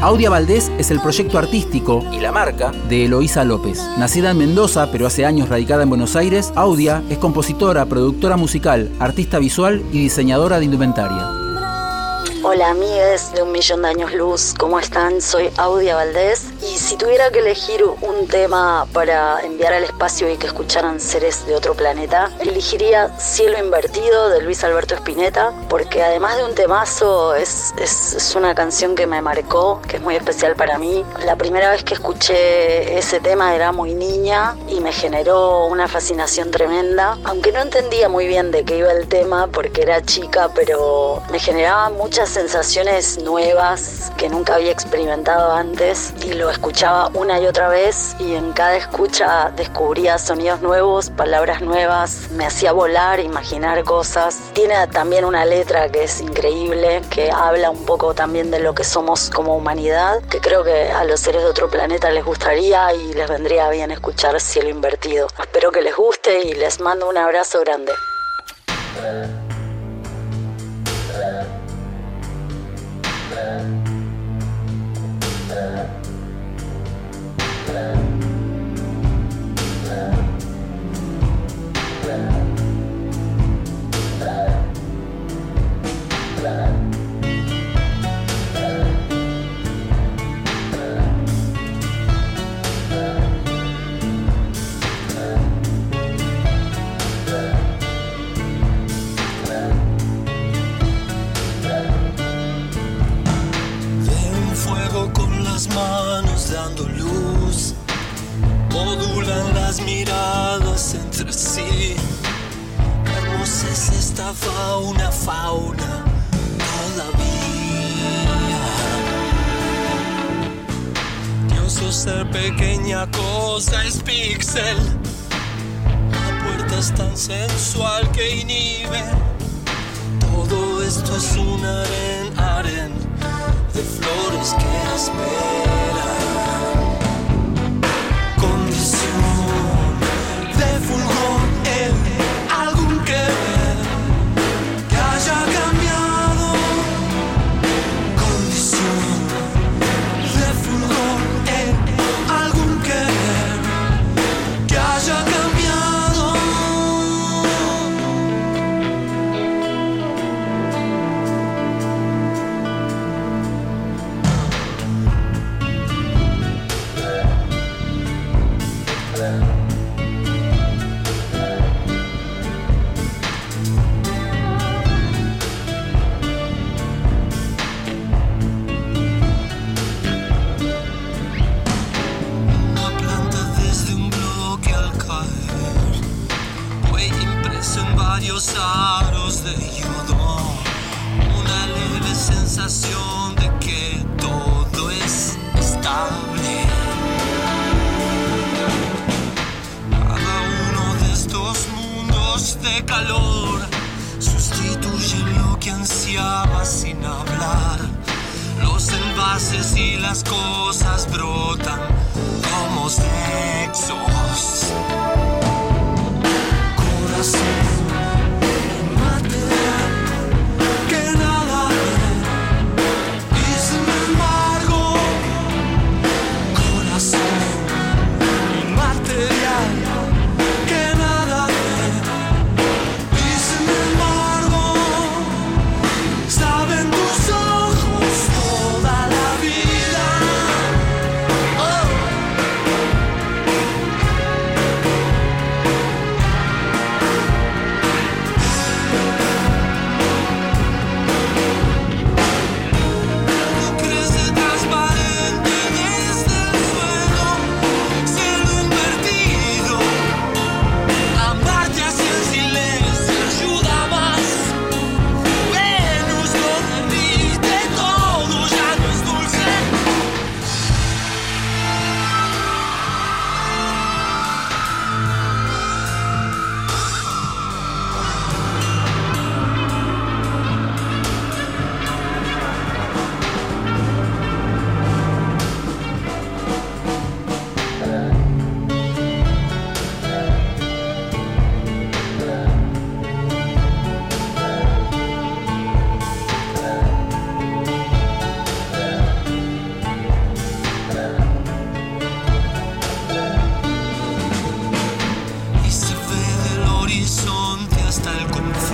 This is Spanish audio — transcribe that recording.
Audia Valdés es el proyecto artístico y la marca de Eloísa López. Nacida en Mendoza, pero hace años radicada en Buenos Aires, Audia es compositora, productora musical, artista visual y diseñadora de indumentaria. Hola amigues de Un Millón de Años Luz, ¿cómo están? Soy Audia Valdés y si tuviera que elegir un tema para enviar al espacio y que escucharan seres de otro planeta, elegiría Cielo Invertido de Luis Alberto Spinetta, porque además de un temazo es, es, una canción que me marcó, que es muy especial para mí. La primera vez que escuché ese tema era muy niña y me generó una fascinación tremenda, aunque no entendía muy bien de qué iba el tema porque era chica, pero me generaba muchas sensaciones nuevas que nunca había experimentado antes y lo escuchaba una y otra vez y en cada escucha descubría sonidos nuevos, palabras nuevas, me hacía volar, imaginar cosas. Tiene también una letra que es increíble, que habla un poco también de lo que somos como humanidad, que creo que a los seres de otro planeta les gustaría y les vendría bien escuchar Cielo Invertido. Espero que les guste y les mando un abrazo grande. Fauna, fauna todavía. Dios o ser pequeña cosa es pixel. La puerta es tan sensual que inhibe. Todo esto es un aren, aren de flores que esperan. varios aros de yodo, una leve sensación de que todo es estable. Cada uno de estos mundos de calor sustituye lo que ansiaba sin hablar. Los envases y las cosas brotan como sexos. hasta el confín.